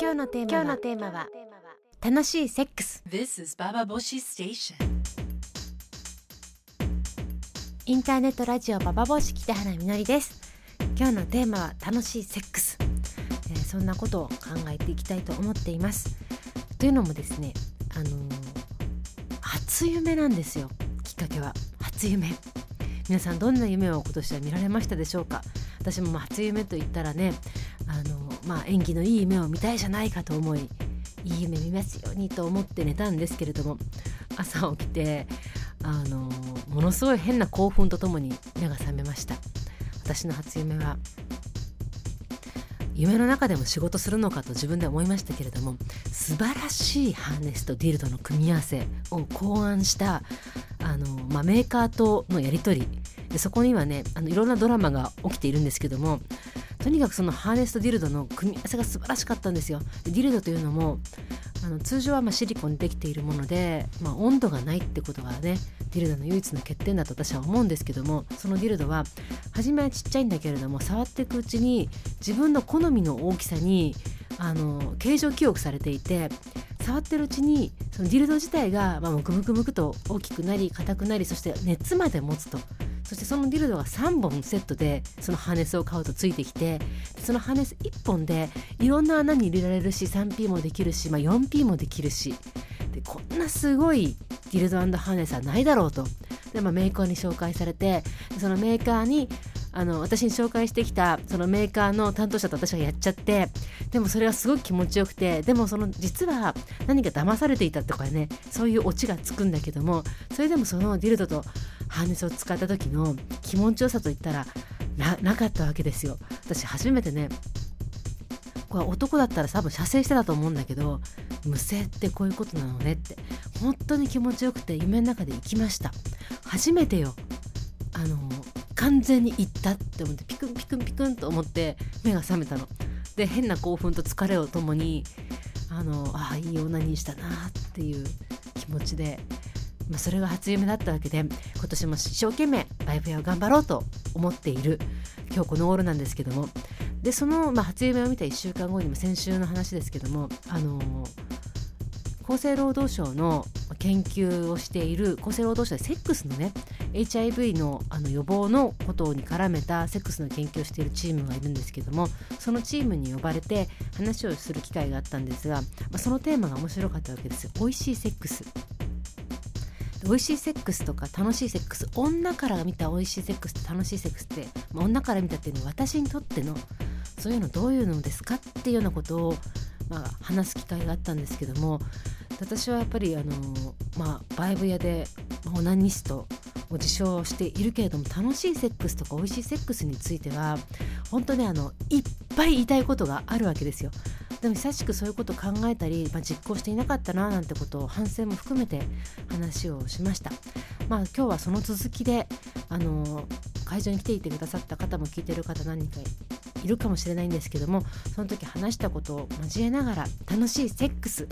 今日のテーマは今日のテーマは楽しいセックス。This is Baba Boshi Station. インターネットラジオババボシ北原みのりです。今日のテーマは楽しいセックス、えーそんなことを考えていきたいと思っています。というのもですねあのー初夢なんですよ。きっかけは。初夢。皆さんどんな夢を今年は見られましたでしょうか？私もまあ初夢と言ったらねあのーまあ演技のいい夢を見たいじゃないかと思いいい夢見ますようにと思って寝たんですけれども朝起きてあのものすごい変な興奮とともに目が覚めました。私の初夢は夢の中でも仕事するのかと自分で思いましたけれども素晴らしいハーネスとディルドの組み合わせを考案したあの、まあ、メーカーとのやり取り。でそこにはねあのいろんなドラマが起きているんですけどもとにかくそのハーネスとディルドの組み合わせが素晴らしかったんですよ。ディルドというのもあの通常はまシリコンでできているもので、まあ、温度がないってことがねディルドの唯一の欠点だと私は思うんですけどもそのディルドは初めはちっちゃいんだけれども触っていくうちに自分の好みの大きさにあの形状記憶されていて触ってるうちにそのディルド自体が、まあ、ムクムクムクと大きくなり硬くなりそして熱まで持つとそしてそのディルドが3本セットでそのハーネスを買うとついてきてそのハーネス1本でいろんな穴に入れられるし 3P もできるし、まあ、4P もできるしでこんなすごいディルドハーネスはないだろうと。で、まあ、メーカーに紹介されてそのメーカーにあの私に紹介してきたそのメーカーの担当者と私がやっちゃってでもそれがすごく気持ちよくてでもその実は何か騙されていたとかねそういうオチがつくんだけどもそれでもそのディルドとハーネスを使った時の気持ちよさといったらなかったわけですよ。私初めてねこれ男だったら多分射精してたと思うんだけど無声ってこういうことなのねって本当に気持ちよくて夢の中で行きました。初めてよ。あの完全に行ったって思ってピクンピクンピクンと思って目が覚めたの。で変な興奮と疲れをともにあのああいい女にしたなっていう気持ちで、まあ、それが初夢だったわけで今年も一生懸命バイブヤを頑張ろうと思っている今日この頃なんですけども。でその、まあ、初夢を見た1週間後にも先週の話ですけどもあの厚生労働省の研究をしている厚生労働省でセックスのね HIV のあの予防のことに絡めたセックスの研究をしているチームがいるんですけどもそのチームに呼ばれて話をする機会があったんですが、まあ、そのテーマが面白かったわけですよ。美味しいセックス。美味しいセックスとか楽しいセックス女から見た美味しいセックスと楽しいセックスって、まあ、女から見たっていうのは私にとってのそういうのどういうのですかっていうようなことを、まあ、話す機会があったんですけども私はやっぱりあの、まあ、バイブ屋でオナニストを自称しているけれども楽しいセックスとか美味しいセックスについては本当にあのいっぱい言いたいことがあるわけですよ。でも久しくそういうことを考えたり、まあ、実行していなかったななんてことを反省も含めて話をしました。まあ、今日はその続きであの会場に来ていてくださった方も聞いてる方何人かいるかもしれないんですけどもその時話したことを交えながら楽しいセックス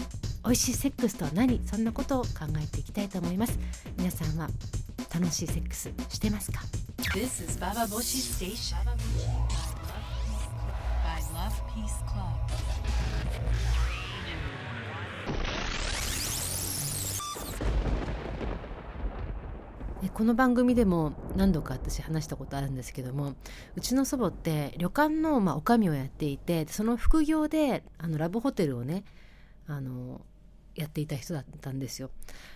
美味しいセックスとは何そんなことを考えていきたいと思います。皆さんは楽しいセックスしてますか？この番組でも何度か私話したことあるんですけどもうちの祖母って旅館のまあ女将をやっていてその副業であのラブホテルをねあのやっていた人だったんですよ。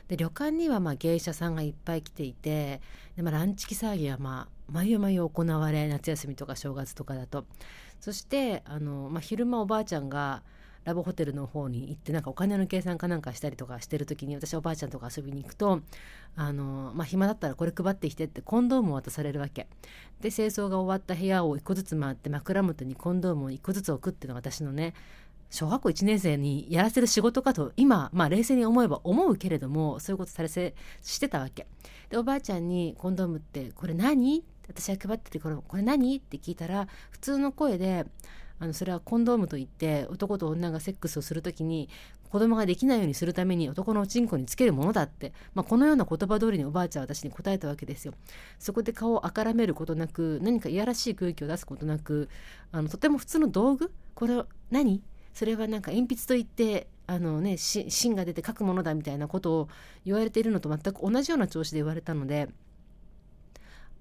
で旅館にはまあ芸者さんがいっぱい来ていてで、まあ、ランチキ騒ぎはまあ毎毎行われ夏休みとか正月とかだとそしてあの、まあ、昼間おばあちゃんがラブホテルの方に行ってなんかお金の計算かなんかしたりとかしてる時に私おばあちゃんとか遊びに行くとあの、まあ、暇だったらこれ配ってきてってコンドームを渡されるわけで清掃が終わった部屋を一個ずつ回って枕元にコンドームを一個ずつ置くっていうのが私のね小学校1年生にやらせる仕事かと今、まあ、冷静に思えば思うけれどもそういうことされせしてたわけでおばあちゃんに「コンドームってこれ何?」私が配っててこれ「これ何?」って聞いたら普通の声であのそれはコンドームといって男と女がセックスをする時に子供ができないようにするために男のおちんこにつけるものだって、まあ、このような言葉通りにおばあちゃんは私に答えたわけですよ。そこで顔をあからめることなく何かいやらしい空気を出すことなくあのとても普通の道具？これ何？それはなんか鉛筆といってあのね芯が出て書くものだみたいなことを言われているのと全く同じような調子で言われたので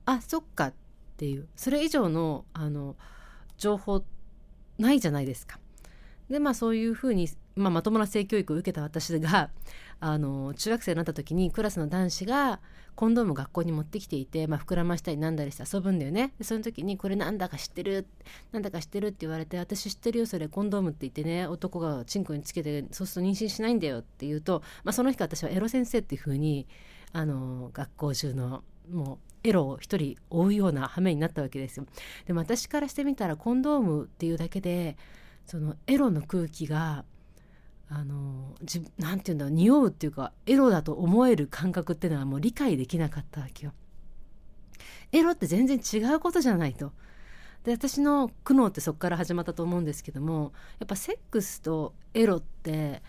あそっかっていう。それ以上のあの情報ないじゃないですか。でまあそういうふうに、まあ、まともな性教育を受けた私があの中学生になった時にクラスの男子がコンドームを学校に持ってきていて、まあ、膨らましたりなんだりして遊ぶんだよねでその時に「これなんだか知ってる？なんだか知ってる」って言われて「私知ってるよそれコンドームって言ってね男がチンコにつけてそうすると妊娠しないんだよ」って言うと、まあ、その日か私はエロ先生っていうふうにあの学校中のもうエロを一人追うような羽目になったわけですよ。でも私からしてみたらコンドームっていうだけでそのエロの空気があのじなんて言うんだろう匂うっていうかエロだと思える感覚っていうのはもう理解できなかったわけよ。エロって全然違うことじゃないと。で私の苦悩ってそこから始まったと思うんですけどもやっぱセックスとエロって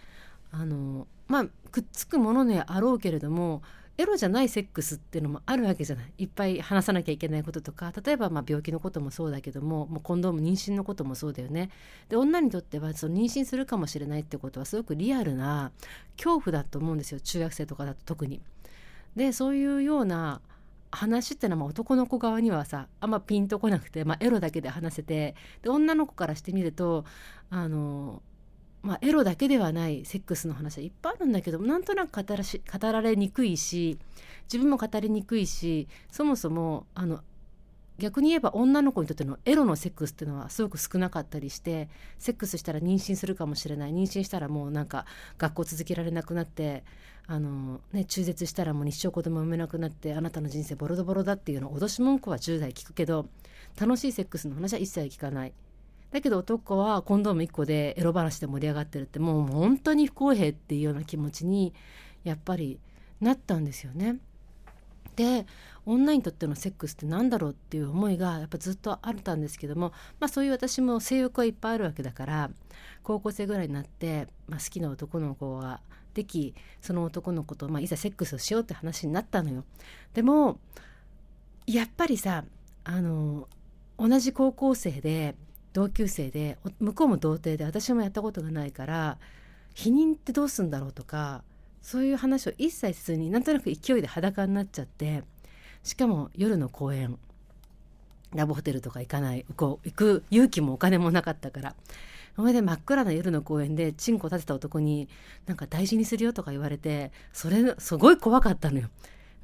あのまあくっつくものであろうけれどもエロじゃないセックスっていうのもあるわけじゃない。いっぱい話さなきゃいけないこととか。例えばまあ病気のこともそうだけどももうコンドーム妊娠のこともそうだよね。で女にとってはその妊娠するかもしれないってことはすごくリアルな恐怖だと思うんですよ。中学生とかだと特に。でそういうような話ってのはまあ男の子側にはさあんまピンとこなくて、まあ、エロだけで話せて。で女の子からしてみるとあのまあ、エロだけではないセックスの話はいっぱいあるんだけどなんとなく語らし語られにくいし自分も語りにくいしそもそもあの逆に言えば女の子にとってのエロのセックスっていうのはすごく少なかったりしてセックスしたら妊娠するかもしれない妊娠したらもうなんか学校続けられなくなってあの、ね、中絶したらもう一生子供産めなくなってあなたの人生ボロドボロだっていうの脅し文句は10代聞くけど楽しいセックスの話は一切聞かない。だけど男はコンドーム1個でエロ話で盛り上がってるってもう本当に不公平っていうような気持ちにやっぱりなったんですよね。で女にとってのセックスって何だろうっていう思いがやっぱずっとあったんですけども、まあ、そういう私も性欲はいっぱいあるわけだから高校生ぐらいになって、まあ、好きな男の子ができその男の子と、まあ、いざセックスをしようって話になったのよ。でもやっぱりさあの同じ高校生で同級生で向こうも童貞で私もやったことがないから否認ってどうすんだろうとかそういう話を一切せずになんとなく勢いで裸になっちゃってしかも夜の公園ラブホテルとか行かないこう行く勇気もお金もなかったからそれで真っ暗な夜の公園でチンコ立てた男になんか大事にするよとか言われてそれすごい怖かったのよ。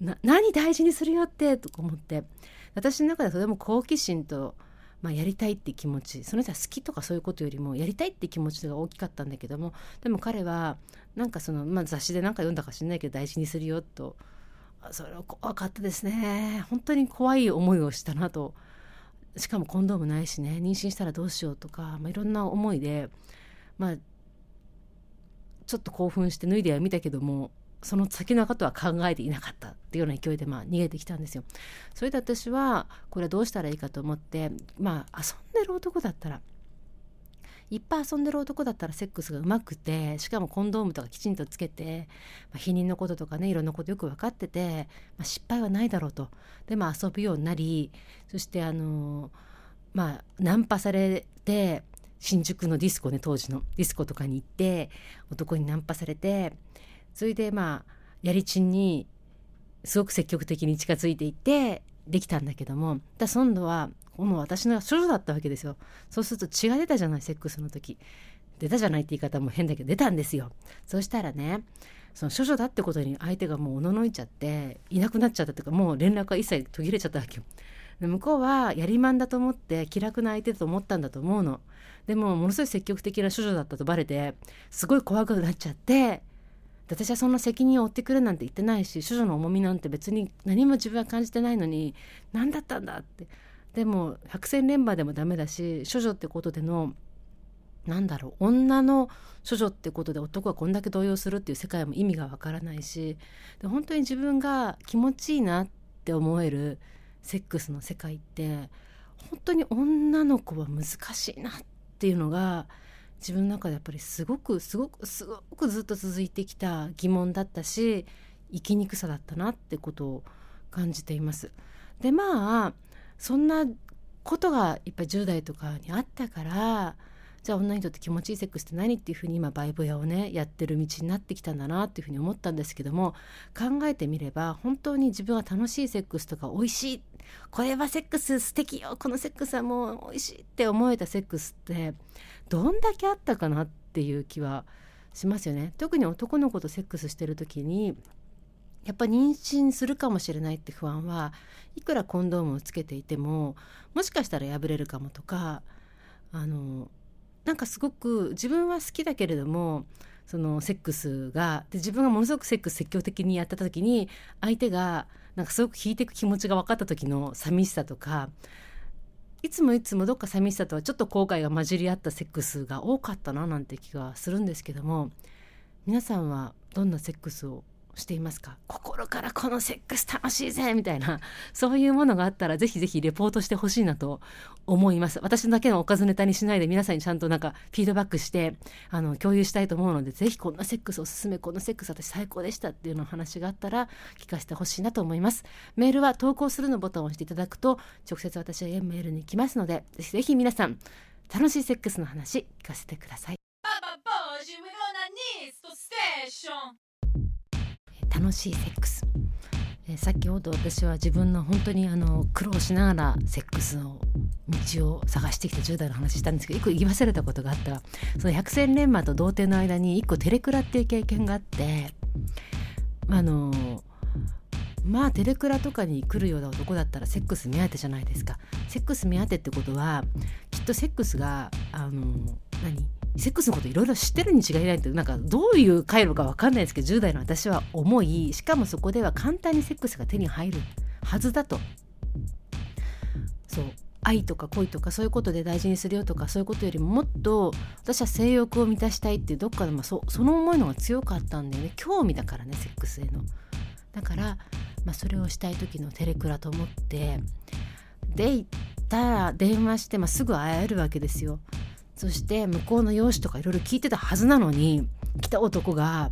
な何大事にするよってと思って私の中ではとても好奇心とまあ、やりたいって気持ちその人は好きとかそういうことよりもやりたいって気持ちが大きかったんだけどもでも彼はなんかその、まあ、雑誌で何か読んだか知んないけど大事にするよとそれは怖かったですね。本当に怖い思いをしたなと。しかもコンドームないしね。妊娠したらどうしようとか、まあ、いろんな思いでまあちょっと興奮して脱いではみたけどもその先のことは考えていなかったっていうような勢いでまあ逃げてきたんですよ。それで私はこれはどうしたらいいかと思ってまあ遊んでる男だったらいっぱい遊んでる男だったらセックスがうまくてしかもコンドームとかきちんとつけて、まあ、避妊のこととかねいろんなことよく分かってて、まあ、失敗はないだろうとでまあ遊ぶようになりそしてあのまあナンパされて新宿のディスコね当時のディスコとかに行って男にナンパされてそれでまあやりちんにすごく積極的に近づいていってできたんだけどもだ今度はこの私の処女だったわけですよ。そうすると血が出たじゃないセックスの時。出たじゃないって言い方も変だけど出たんですよ。そしたらねその処女だってことに相手がもうおののいちゃっていなくなっちゃったというかもう連絡が一切途切れちゃったわけよ。で向こうはやりまんだと思って気楽な相手だと思ったんだと思うの。でもものすごい積極的な処女だったとバレてすごい怖くなっちゃって私はそんな責任を負ってくれなんて言ってないし処女の重みなんて別に何も自分は感じてないのに何だったんだって。でも百戦錬磨でもダメだし処女ってことでのなんだろう女の処女ってことで男がこんだけ動揺するっていう世界も意味がわからないしで本当に自分が気持ちいいなって思えるセックスの世界って本当に女の子は難しいなっていうのが自分の中でやっぱりすごくすごくすごくずっと続いてきた疑問だったし生きにくさだったなってことを感じています。でまあそんなことがいっぱい10代とかにあったからじゃあ女にとって気持ちいいセックスって何っていうふうに今バイブ屋をねやってる道になってきたんだなっていうふうに思ったんですけども考えてみれば本当に自分は楽しいセックスとか美味しいこれはセックス素敵よこのセックスはもう美味しいって思えたセックスってどんだけあったかなっていう気はしますよね。特に男の子とセックスしてる時にやっぱ妊娠するかもしれないって不安はいくらコンドームをつけていてももしかしたら破れるかもとかあのなんかすごく自分は好きだけれどもそのセックスがで自分がものすごくセックス積極的にやってた時に相手がなんかすごく引いていく気持ちが分かった時の寂しさとかいつもいつもどっか寂しさとはちょっと後悔が混じり合ったセックスが多かったななんて気がするんですけども皆さんはどんなセックスをしていますか？心からこのセックス楽しいぜみたいなそういうものがあったらぜひぜひレポートしてほしいなと思います。私だけのおかずネタにしないで皆さんにちゃんとなんかフィードバックしてあの共有したいと思うのでぜひこんなセックスおすすめこのセックス私最高でしたっていうの話があったら聞かせてほしいなと思います。メールは投稿するのボタンを押していただくと直接私はメールに来ますのでぜひぜひ皆さん楽しいセックスの話聞かせてください。楽しいセックス、えー先ほど私は自分の本当にあの苦労しながらセックスの道を探してきた10代の話したんですけど一個言い忘れたことがあった。その百戦錬磨と童貞の間に一個テレクラっていう経験があってあのまあテレクラとかに来るような男だったらセックス目当てじゃないですか。セックス目当てってことはきっとセックスがあの何？セックスのこといろいろ知ってるに違いないってなんかどういう回路か分かんないですけど10代の私は思いしかもそこでは簡単にセックスが手に入るはずだとそう愛とか恋とかそういうことで大事にするよとかそういうことよりももっと私は性欲を満たしたいっていうどっかで、まあ、そその思いのが強かったんだよね興味だからねセックスへの。だから、まあ、それをしたい時のテレクラと思ってで行ったら電話して、まあ、すぐ会えるわけですよ。そして向こうの容姿とかいろいろ聞いてたはずなのに来た男が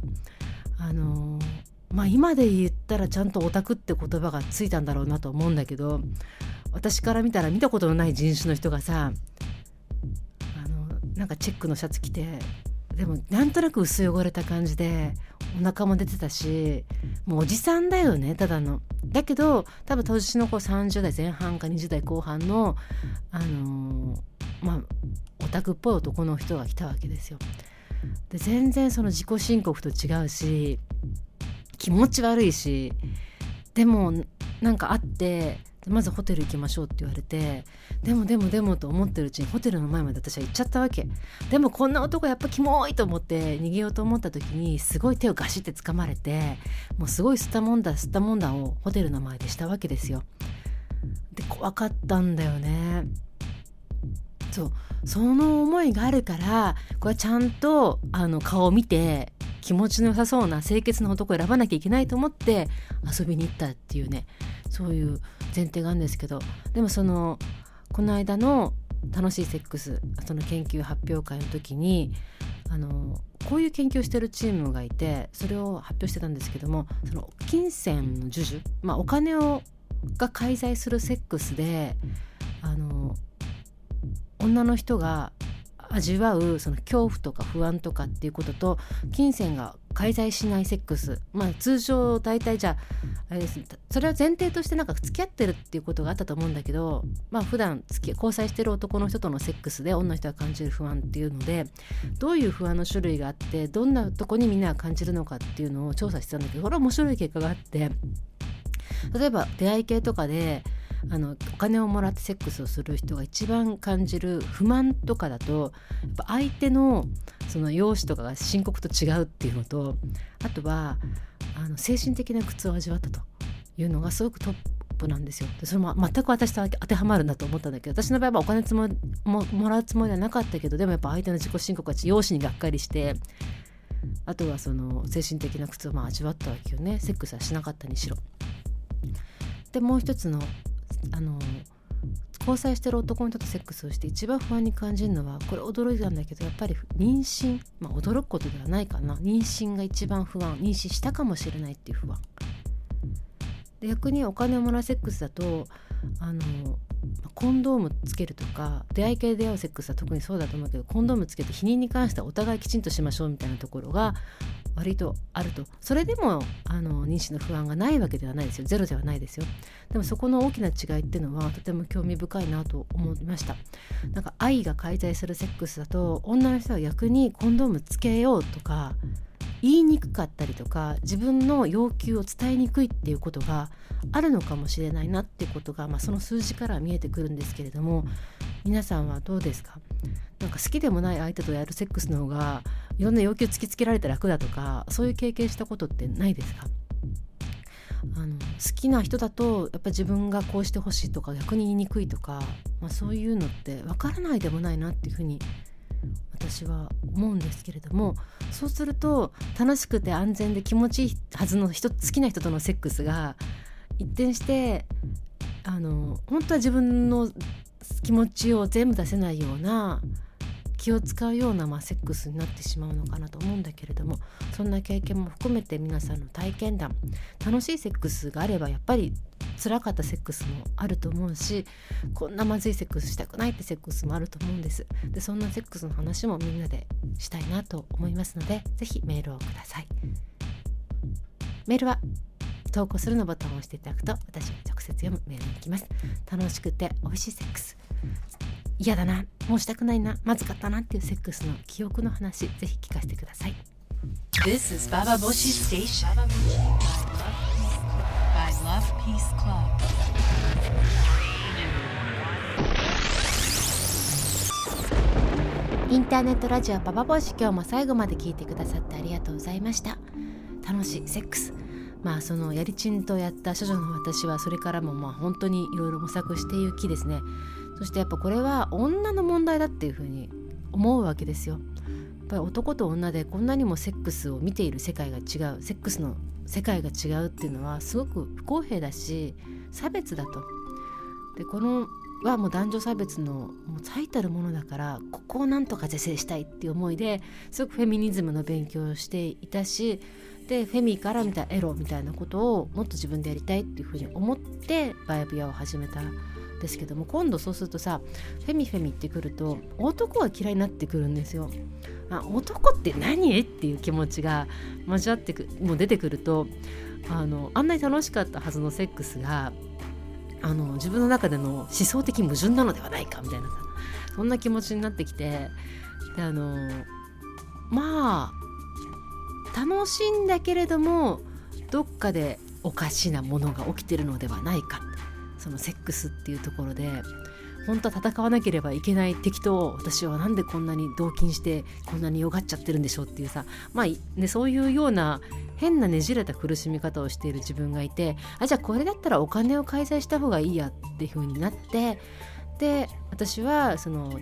あのまあ今で言ったらちゃんとオタクって言葉がついたんだろうなと思うんだけど私から見たら見たことのない人種の人がさあのなんかチェックのシャツ着てでもなんとなく薄汚れた感じでお腹も出てたしもうおじさんだよねただの。だけど多分年の子30代前半か20代後半のあのーまあオタクっぽい男の人が来たわけですよ。で全然その自己申告と違うし気持ち悪いしでもなんか会ってまずホテル行きましょうって言われてでもでもでもと思ってるうちにホテルの前まで私は行っちゃったわけ。でもこんな男やっぱキモいと思って逃げようと思った時にすごい手をガシって掴まれてもうすごい吸ったもんだ吸ったもんだをホテルの前でしたわけですよ。で怖かったんだよね。そう。その思いがあるからこれはちゃんとあの顔を見て気持ちの良さそうな清潔な男を選ばなきゃいけないと思って遊びに行ったっていうねそういう前提があるんですけど。でもそのこの間の楽しいセックスその研究発表会の時にあのこういう研究をしてるチームがいてそれを発表してたんですけどもその金銭の授受、まあ、お金をが介在するセックスであの女の人が味わうその恐怖とか不安とかっていうことと金銭が介在しないセックス。まあ通常大体じゃああれですねそれは前提としてなんか付き合ってるっていうことがあったと思うんだけどまあ普段付き交際してる男の人とのセックスで女の人が感じる不安っていうのでどういう不安の種類があってどんなとこにみんなが感じるのかっていうのを調査してたんだけどこれは面白い結果があって例えば出会い系とかであのお金をもらってセックスをする人が一番感じる不満とかだとやっぱ相手のその容姿とかが深刻と違うっていうのとあとはあの精神的な苦痛を味わったというのがすごくトップなんですよ。でそれも全く私と当てはまるなと思ったんだけど私の場合はお金つもももらうつもりはなかったけどでもやっぱ相手の自己申告は容姿にがっかりしてあとはその精神的な苦痛をまあ味わったわけよねセックスはしなかったにしろ。でもう一つのあの交際してる男の人とセックスをして一番不安に感じるのはこれ驚いたんだけどやっぱり妊娠まあ驚くことではないかな。妊娠が一番不安妊娠したかもしれないっていう不安。で逆にお金をもらうセックスだとあのコンドームつけるとか出会い系で出会うセックスは特にそうだと思うけどコンドームつけて避妊に関してはお互いきちんとしましょうみたいなところが割とあると。それでもあの妊娠の不安がないわけではないですよ。ゼロではないですよ。でもそこの大きな違いっていうのはとても興味深いなと思いました。なんか愛が介在するセックスだと女の人は逆にコンドームつけようとか言いにくかったりとか自分の要求を伝えにくいっていうことがあるのかもしれないなっていうことが、まあ、その数字から見えてくるんですけれども皆さんはどうですか？なんか好きでもない相手とやるセックスの方がいろんな要求突きつけられて楽だとかそういう経験したことってないですか？あの好きな人だとやっぱ自分がこうしてほしいとか逆に言いにくいとか、まあ、そういうのって分からないでもないなっていうふうに私は思うんですけれどもそうすると楽しくて安全で気持ちいいはずの人好きな人とのセックスが一転してあの本当は自分の気持ちを全部出せないような気を使うような、まあ、セックスになってしまうのかなと思うんだけれどもそんな経験も含めて皆さんの体験談楽しいセックスがあればやっぱり辛かったセックスもあると思うしこんなまずいセックスしたくないってセックスもあると思うんです。でそんなセックスの話もみんなでしたいなと思いますので是非メールをください。メールは投稿するのボタンを押していただくと私が直接読むメールに行きます。楽しくて美味しいセックス。嫌だな。もうしたくないな。まずかったなっていうセックスの記憶の話。ぜひ聞かせてください。This is Baba Boshi Station. By Love Peace Club. インターネットラジオパパボシ今日も最後まで聞いてくださってありがとうございました。楽しいセックス。まあそのやりちんとやった処女の私はそれからもまあ本当にいろいろ模索していきですねそしてやっぱこれは女の問題だっていうふうに思うわけですよ。やっぱり男と女でこんなにもセックスを見ている世界が違うセックスの世界が違うっていうのはすごく不公平だし差別だと。でこのはもう男女差別のもう最たるものだからここをなんとか是正したいっていう思いですごくフェミニズムの勉強をしていたしでフェミから見たエロみたいなことをもっと自分でやりたいっていうふうに思ってバイブヤを始めたですけども今度そうするとさフェミフェミってくると男が嫌いになってくるんですよ。あ男って何？っていう気持ちが交わってくもう出てくるとあのあんなに楽しかったはずのセックスがあの自分の中での思想的矛盾なのではないかみたいなさそんな気持ちになってきてであのまあ楽しいんだけれどもどっかでおかしなものが起きてるのではないかそのセックスっていうところで本当は戦わなければいけない敵と私はなんでこんなに同金してこんなによがっちゃってるんでしょうっていうさまあ、ね、そういうような変なねじれた苦しみ方をしている自分がいてあじゃあこれだったらお金を介在した方がいいやっていう風になってで私はその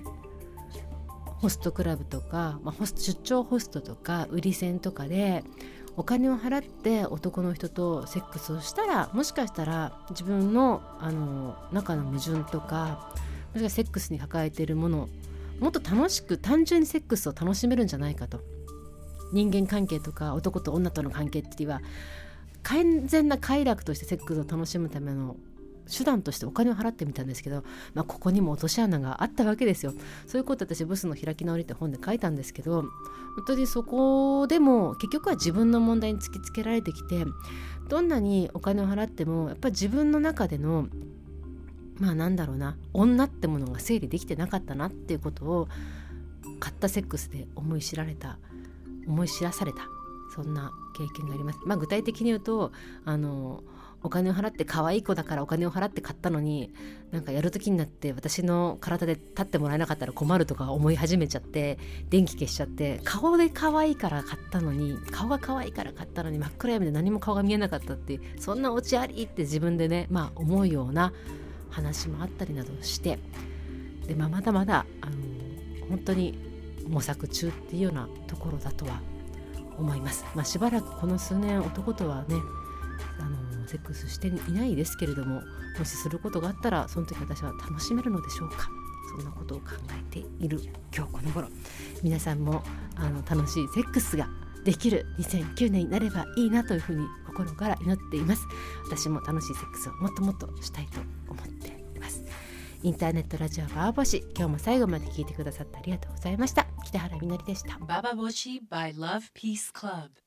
ホストクラブとか、まあ、ホスト出張ホストとか売り線とかでお金を払って男の人とセックスをしたらもしかしたら自分のあの中の矛盾とかもしかセックスに抱えているものもっと楽しく単純にセックスを楽しめるんじゃないかと。人間関係とか男と女との関係っていうのは完全な快楽としてセックスを楽しむための手段としてお金を払ってみたんですけど、まあ、ここにも落とし穴があったわけですよ。そういうこと私ブスの開き直りって本で書いたんですけど本当にそこでも結局は自分の問題に突きつけられてきてどんなにお金を払ってもやっぱり自分の中でのまあなんだろうな女ってものが整理できてなかったなっていうことを買ったセックスで思い知られた思い知らされたそんな経験があります。まあ、具体的に言うとあのお金を払って可愛い子だからお金を払って買ったのになんかやる時になって私の体で立ってもらえなかったら困るとか思い始めちゃって電気消しちゃって顔で可愛いから買ったのに顔が可愛いから買ったのに真っ暗闇で何も顔が見えなかったってそんなオチありって自分でねまあ思うような話もあったりなどしてで、まあ、まだまだあの本当に模索中っていうようなところだとは思います。まあ、しばらくこの数年男とはねあのセックスしていないですけれどももしすることがあったらその時私は楽しめるのでしょうか？そんなことを考えている今日この頃。皆さんもあの楽しいセックスができる2009年になればいいなというふうに心から祈っています。私も楽しいセックスをもっともっとしたいと思っています。インターネットラジオバーボシ今日も最後まで聞いてくださってありがとうございました。北原みのりでした。Bababoshi by Love Peace Club.